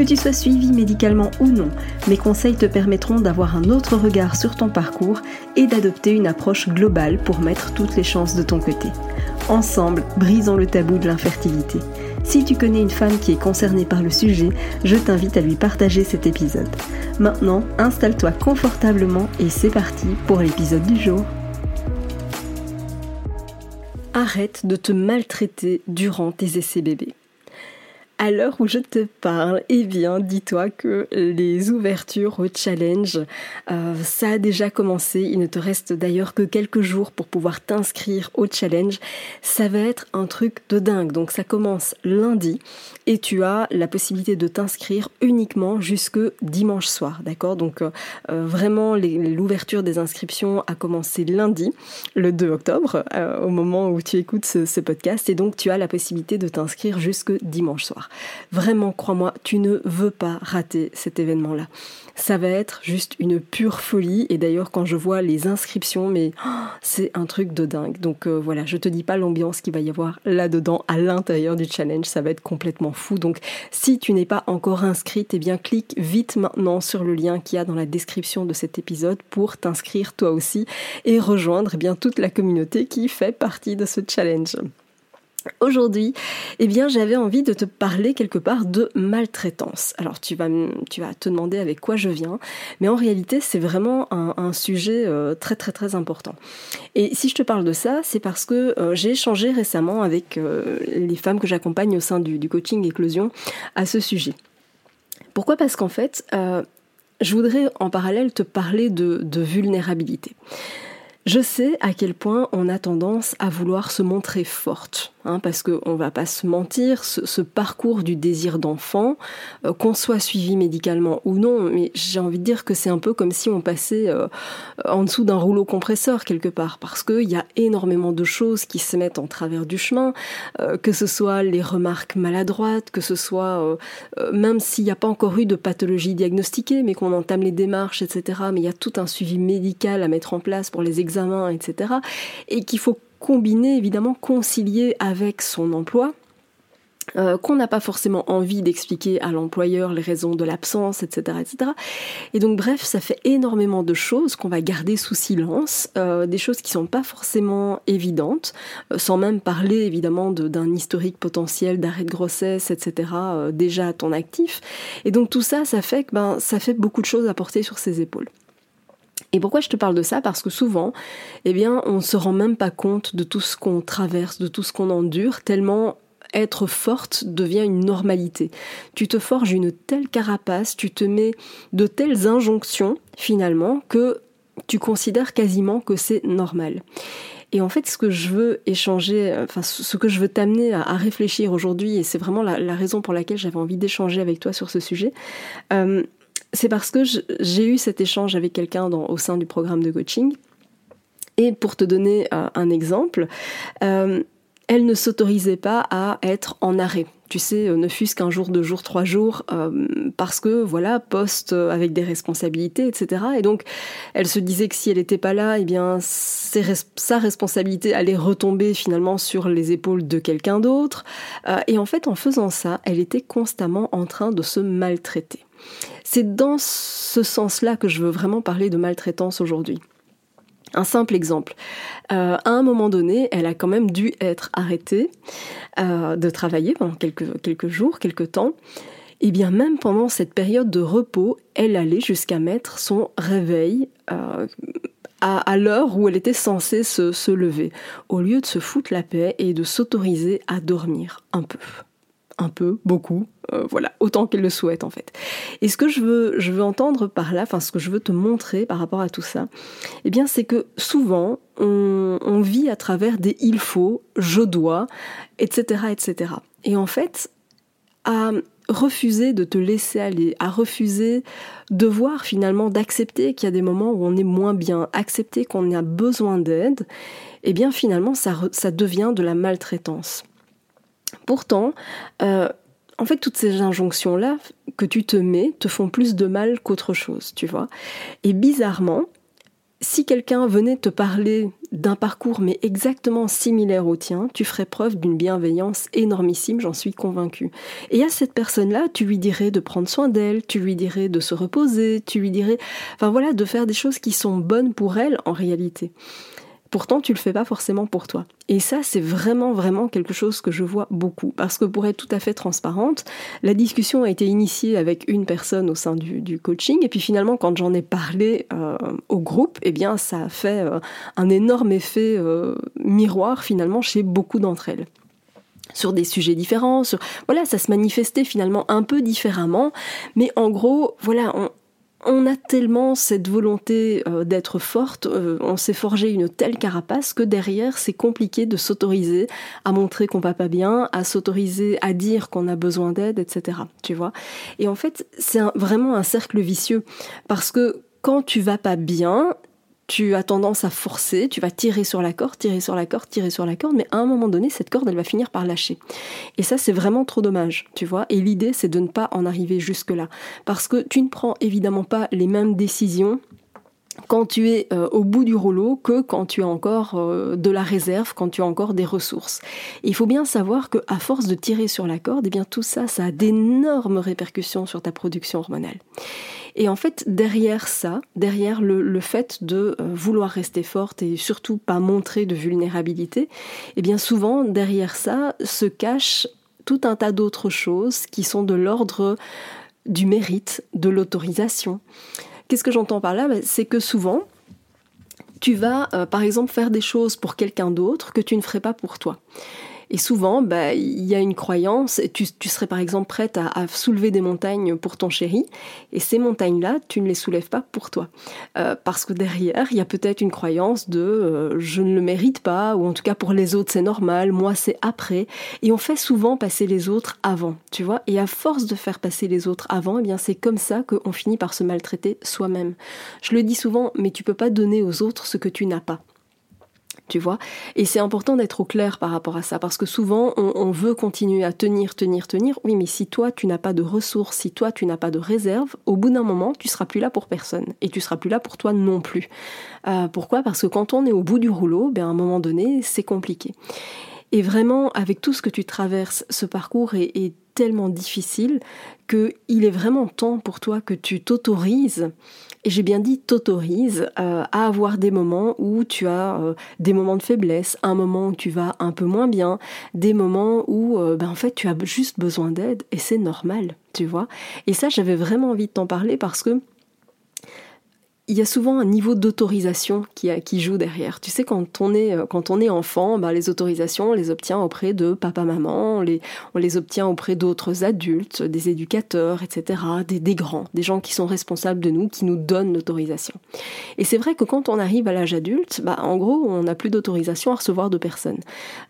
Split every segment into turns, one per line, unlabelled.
Que tu sois suivi médicalement ou non, mes conseils te permettront d'avoir un autre regard sur ton parcours et d'adopter une approche globale pour mettre toutes les chances de ton côté. Ensemble, brisons le tabou de l'infertilité. Si tu connais une femme qui est concernée par le sujet, je t'invite à lui partager cet épisode. Maintenant, installe-toi confortablement et c'est parti pour l'épisode du jour. Arrête de te maltraiter durant tes essais bébés. À l'heure où je te parle, eh bien, dis-toi que les ouvertures au challenge, euh, ça a déjà commencé. Il ne te reste d'ailleurs que quelques jours pour pouvoir t'inscrire au challenge. Ça va être un truc de dingue. Donc ça commence lundi et tu as la possibilité de t'inscrire uniquement jusque dimanche soir, d'accord? Donc euh, euh, vraiment, l'ouverture des inscriptions a commencé lundi, le 2 octobre, au moment où tu écoutes ce, ce podcast, et donc tu as la possibilité de t'inscrire jusque dimanche soir. Vraiment, crois-moi, tu ne veux pas rater cet événement-là. Ça va être juste une pure folie. Et d'ailleurs, quand je vois les inscriptions, mais oh, c'est un truc de dingue. Donc euh, voilà, je te dis pas l'ambiance qu'il va y avoir là-dedans, à l'intérieur du challenge. Ça va être complètement fou. Donc si tu n'es pas encore inscrite, eh bien clique vite maintenant sur le lien qu'il y a dans la description de cet épisode pour t'inscrire toi aussi et rejoindre eh bien toute la communauté qui fait partie de ce challenge. Aujourd'hui, eh bien, j'avais envie de te parler quelque part de maltraitance. Alors, tu vas, tu vas te demander avec quoi je viens, mais en réalité, c'est vraiment un, sujet euh, très très très important. Et si je te parle de ça, c'est parce que euh, j'ai échangé récemment avec euh, les femmes que j'accompagne au sein du, coaching éclosion à ce sujet. Pourquoi? Parce qu'en fait, je voudrais en parallèle te parler de, de vulnérabilité. Je sais à quel point on a tendance à vouloir se montrer forte, hein, parce qu'on va pas se mentir, ce, parcours du désir d'enfant, euh, qu'on soit suivi médicalement ou non, mais j'ai envie de dire que c'est un peu comme si on passait euh, en dessous d'un rouleau compresseur quelque part, parce qu'il y a énormément de choses qui se mettent en travers du chemin, euh, que ce soit les remarques maladroites, que ce soit même s'il n'y a pas encore eu de pathologie diagnostiquée, mais qu'on entame les démarches, etc. Mais il y a tout un suivi médical à mettre en place pour les examens, etc. Et qu'il faut combiner, évidemment, concilier avec son emploi. Euh, qu'on n'a pas forcément envie d'expliquer à l'employeur les raisons de l'absence, etc., etc. Et donc bref, ça fait énormément de choses qu'on va garder sous silence, euh, des choses qui sont pas forcément évidentes, euh, sans même parler évidemment d'un historique potentiel d'arrêt de grossesse, etc. déjà à ton actif. Et donc tout ça, ça fait que ben ça fait beaucoup de choses à porter sur ses épaules. Et pourquoi je te parle de ça? Parce que souvent, eh bien, on ne se rend même pas compte de tout ce qu'on traverse, de tout ce qu'on endure, tellement être forte devient une normalité. Tu te forges une telle carapace, tu te mets de telles injonctions, finalement, que tu considères quasiment que c'est normal. Et en fait, ce que je veux échanger, enfin, ce que je veux t'amener à, réfléchir aujourd'hui, et c'est vraiment la, raison pour laquelle j'avais envie d'échanger avec toi sur ce sujet, euh, c'est parce que j'ai eu cet échange avec quelqu'un au sein du programme de coaching. Et pour te donner euh, un exemple, euh, elle ne s'autorisait pas à être en arrêt. Tu sais, euh, ne fût-ce qu'un jour, deux jours, trois jours, parce que voilà, poste avec des responsabilités, etc. Et donc, elle se disait que si elle n'était pas là, eh bien, sa responsabilité allait retomber finalement sur les épaules de quelqu'un d'autre. et en fait, en faisant ça, elle était constamment en train de se maltraiter. C'est dans ce sens-là que je veux vraiment parler de maltraitance aujourd'hui. Un simple exemple. Euh, à un moment donné, elle a quand même dû être arrêtée euh, de travailler pendant quelques, jours, quelques temps. Et bien même pendant cette période de repos, elle allait jusqu'à mettre son réveil euh, à, l'heure où elle était censée se, se lever, au lieu de se foutre la paix et de s'autoriser à dormir un peu un peu, beaucoup, euh, voilà, autant qu'elle le souhaite en fait. Et ce que je veux, je veux entendre par là, enfin ce que je veux te montrer par rapport à tout ça, eh bien c'est que souvent on, vit à travers des il faut, je dois, etc., etc. Et en fait, à refuser de te laisser aller, à refuser de voir finalement, d'accepter qu'il y a des moments où on est moins bien, accepter qu'on a besoin d'aide, eh bien finalement ça, ça devient de la maltraitance. Pourtant, euh, en fait, toutes ces injonctions-là que tu te mets te font plus de mal qu'autre chose, tu vois. Et bizarrement, si quelqu'un venait te parler d'un parcours mais exactement similaire au tien, tu ferais preuve d'une bienveillance énormissime, j'en suis convaincue. Et à cette personne-là, tu lui dirais de prendre soin d'elle, tu lui dirais de se reposer, tu lui dirais, enfin voilà, de faire des choses qui sont bonnes pour elle en réalité. Pourtant, tu le fais pas forcément pour toi. Et ça, c'est vraiment, vraiment quelque chose que je vois beaucoup. Parce que pour être tout à fait transparente, la discussion a été initiée avec une personne au sein du, coaching. Et puis finalement, quand j'en ai parlé euh, au groupe, eh bien, ça a fait euh, un énorme effet euh, miroir finalement chez beaucoup d'entre elles sur des sujets différents, sur voilà, ça se manifestait finalement un peu différemment, mais en gros, voilà, on, on a tellement cette volonté euh, d'être forte, euh, on s'est forgé une telle carapace que derrière c'est compliqué de s'autoriser à montrer qu'on va pas bien, à s'autoriser à dire qu'on a besoin d'aide, etc. Tu vois Et en fait c'est vraiment un cercle vicieux parce que quand tu vas pas bien, tu as tendance à forcer, tu vas tirer sur la corde, tirer sur la corde, tirer sur la corde, mais à un moment donné, cette corde, elle va finir par lâcher. Et ça, c'est vraiment trop dommage, tu vois. Et l'idée, c'est de ne pas en arriver jusque-là. Parce que tu ne prends évidemment pas les mêmes décisions quand tu es euh, au bout du rouleau que quand tu as encore euh, de la réserve, quand tu as encore des ressources. il faut bien savoir que à force de tirer sur la corde, eh bien tout ça, ça a d'énormes répercussions sur ta production hormonale. Et en fait, derrière ça, derrière le, fait de euh, vouloir rester forte et surtout pas montrer de vulnérabilité, eh bien souvent, derrière ça se cache tout un tas d'autres choses qui sont de l'ordre du mérite, de l'autorisation. Qu'est-ce que j'entends par là? Ben, C'est que souvent, tu vas, euh, par exemple, faire des choses pour quelqu'un d'autre que tu ne ferais pas pour toi. Et souvent, bah, il y a une croyance, tu, tu serais par exemple prête à, soulever des montagnes pour ton chéri, et ces montagnes-là, tu ne les soulèves pas pour toi. Euh, parce que derrière, il y a peut-être une croyance de euh, je ne le mérite pas, ou en tout cas pour les autres c'est normal, moi c'est après. Et on fait souvent passer les autres avant, tu vois. Et à force de faire passer les autres avant, eh bien c'est comme ça qu'on finit par se maltraiter soi-même. Je le dis souvent, mais tu peux pas donner aux autres ce que tu n'as pas tu vois? Et c'est important d'être au clair par rapport à ça, parce que souvent on, veut continuer à tenir, tenir, tenir. Oui, mais si toi tu n'as pas de ressources, si toi tu n'as pas de réserve, au bout d'un moment tu seras plus là pour personne, et tu seras plus là pour toi non plus. Euh, pourquoi? Parce que quand on est au bout du rouleau, ben à un moment donné c'est compliqué. Et vraiment, avec tout ce que tu traverses, ce parcours est, tellement difficile qu'il est vraiment temps pour toi que tu t'autorises et j'ai bien dit t'autorise euh, à avoir des moments où tu as euh, des moments de faiblesse, un moment où tu vas un peu moins bien, des moments où euh, ben, en fait tu as juste besoin d'aide et c'est normal, tu vois. Et ça j'avais vraiment envie de t'en parler parce que il y a souvent un niveau d'autorisation qui, qui, joue derrière. Tu sais, quand on est, est enfant, bah, les autorisations, on les obtient auprès de papa-maman, on les, on les obtient auprès d'autres adultes, des éducateurs, etc., des, grands, des gens qui sont responsables de nous, qui nous donnent l'autorisation. Et c'est vrai que quand on arrive à l'âge adulte, bah, en gros, on n'a plus d'autorisation à recevoir de personnes.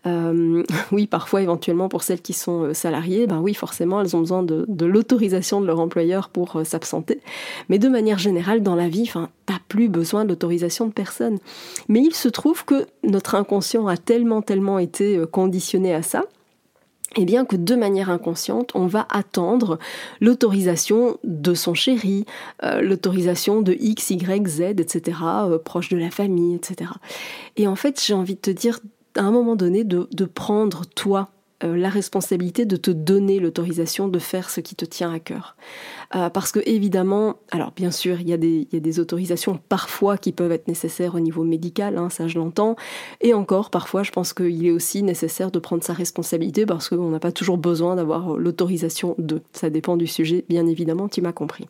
Euh, oui, parfois, éventuellement, pour celles qui sont euh, salariées, bah oui, forcément, elles ont besoin de, l'autorisation de leur employeur pour euh, s'absenter. Mais de manière générale, dans la vie, t'as plus besoin de l'autorisation de personne. Mais il se trouve que notre inconscient a tellement, tellement été euh, conditionné à ça, et eh bien que de manière inconsciente, on va attendre l'autorisation de son chéri, euh, l'autorisation de X, Y, Z, etc., euh, proche de la famille, etc. Et en fait, j'ai envie de te dire, à un moment donné, de prendre toi la responsabilité de te donner l'autorisation de faire ce qui te tient à cœur. Euh, parce que évidemment, alors bien sûr, il y, a des, y, a des, autorisations parfois qui peuvent être nécessaires au niveau médical, hein, ça je l'entends, et encore parfois je pense qu'il est aussi nécessaire de prendre sa responsabilité parce qu'on n'a pas toujours besoin d'avoir l'autorisation de. Ça dépend du sujet, bien évidemment, tu m'as compris.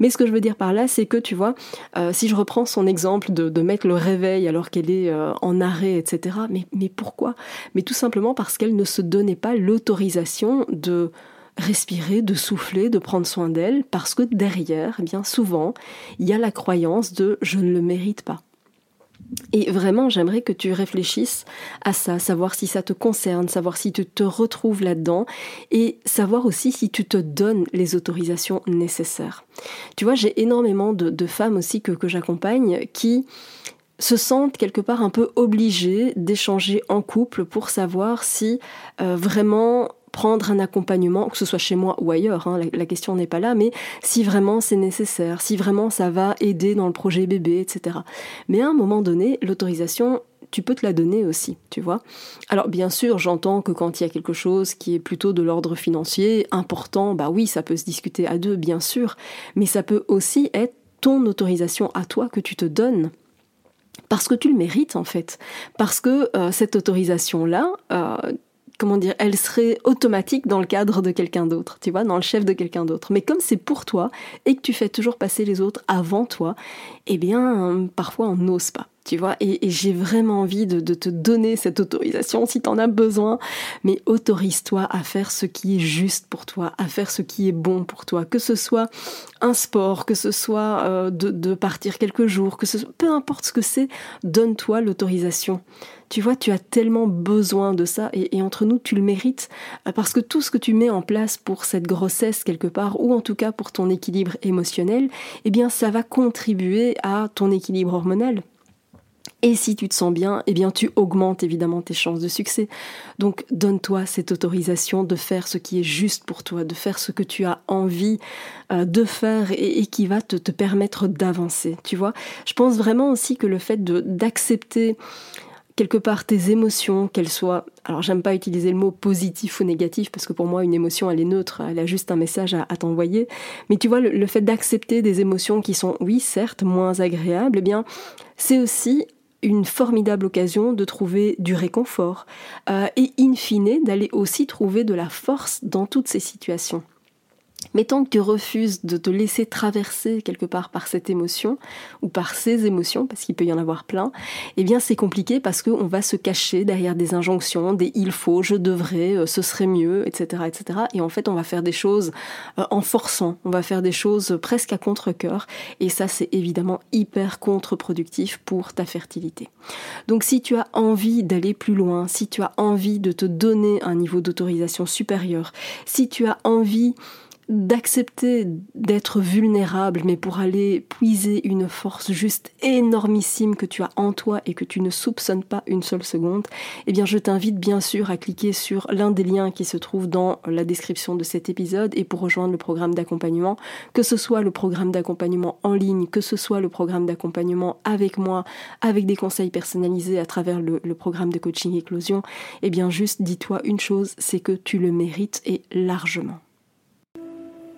Mais ce que je veux dire par là, c'est que tu vois, euh, si je reprends son exemple de, de mettre le réveil alors qu'elle est euh, en arrêt, etc., mais, mais pourquoi? Mais tout simplement parce qu'elle ne se donnait pas l'autorisation de respirer, de souffler, de prendre soin d'elle, parce que derrière, eh bien souvent, il y a la croyance de je ne le mérite pas. Et vraiment, j'aimerais que tu réfléchisses à ça, savoir si ça te concerne, savoir si tu te retrouves là-dedans et savoir aussi si tu te donnes les autorisations nécessaires. Tu vois, j'ai énormément de, femmes aussi que, j'accompagne qui se sentent quelque part un peu obligées d'échanger en couple pour savoir si euh, vraiment prendre un accompagnement, que ce soit chez moi ou ailleurs, hein, la, question n'est pas là, mais si vraiment c'est nécessaire, si vraiment ça va aider dans le projet bébé, etc. Mais à un moment donné, l'autorisation, tu peux te la donner aussi, tu vois. Alors bien sûr, j'entends que quand il y a quelque chose qui est plutôt de l'ordre financier, important, bah oui, ça peut se discuter à deux, bien sûr, mais ça peut aussi être ton autorisation à toi que tu te donnes parce que tu le mérites en fait, parce que euh, cette autorisation-là, euh, comment dire, elle serait automatique dans le cadre de quelqu'un d'autre, tu vois, dans le chef de quelqu'un d'autre. Mais comme c'est pour toi et que tu fais toujours passer les autres avant toi, eh bien, parfois on n'ose pas tu vois, et, j'ai vraiment envie de, te donner cette autorisation si tu en as besoin, mais autorise-toi à faire ce qui est juste pour toi, à faire ce qui est bon pour toi, que ce soit un sport, que ce soit euh, de, partir quelques jours, que ce peu importe ce que c'est, donne-toi l'autorisation. Tu vois, tu as tellement besoin de ça et, et, entre nous, tu le mérites euh, parce que tout ce que tu mets en place pour cette grossesse quelque part, ou en tout cas pour ton équilibre émotionnel, eh bien, ça va contribuer à ton équilibre hormonal. Et si tu te sens bien, eh bien tu augmentes évidemment tes chances de succès. Donc donne-toi cette autorisation de faire ce qui est juste pour toi, de faire ce que tu as envie euh, de faire et, qui va te, permettre d'avancer. Tu vois, je pense vraiment aussi que le fait d'accepter quelque part tes émotions, qu'elles soient, alors j'aime pas utiliser le mot positif ou négatif parce que pour moi une émotion elle est neutre, elle a juste un message à, t'envoyer, mais tu vois le, fait d'accepter des émotions qui sont oui certes moins agréables, eh bien c'est aussi une formidable occasion de trouver du réconfort euh, et in fine d'aller aussi trouver de la force dans toutes ces situations. Mais tant que tu refuses de te laisser traverser quelque part par cette émotion, ou par ces émotions, parce qu'il peut y en avoir plein, eh bien c'est compliqué parce qu'on va se cacher derrière des injonctions, des il faut, je devrais, euh, ce serait mieux, etc., etc. Et en fait, on va faire des choses euh, en forçant, on va faire des choses presque à contre-coeur, et ça c'est évidemment hyper contre-productif pour ta fertilité. Donc si tu as envie d'aller plus loin, si tu as envie de te donner un niveau d'autorisation supérieur, si tu as envie d'accepter d'être vulnérable, mais pour aller puiser une force juste énormissime que tu as en toi et que tu ne soupçonnes pas une seule seconde, eh bien je t'invite bien sûr à cliquer sur l'un des liens qui se trouve dans la description de cet épisode et pour rejoindre le programme d'accompagnement, que ce soit le programme d'accompagnement en ligne, que ce soit le programme d'accompagnement avec moi, avec des conseils personnalisés à travers le, programme de coaching éclosion, eh bien juste dis-toi une chose, c'est que tu le mérites et largement.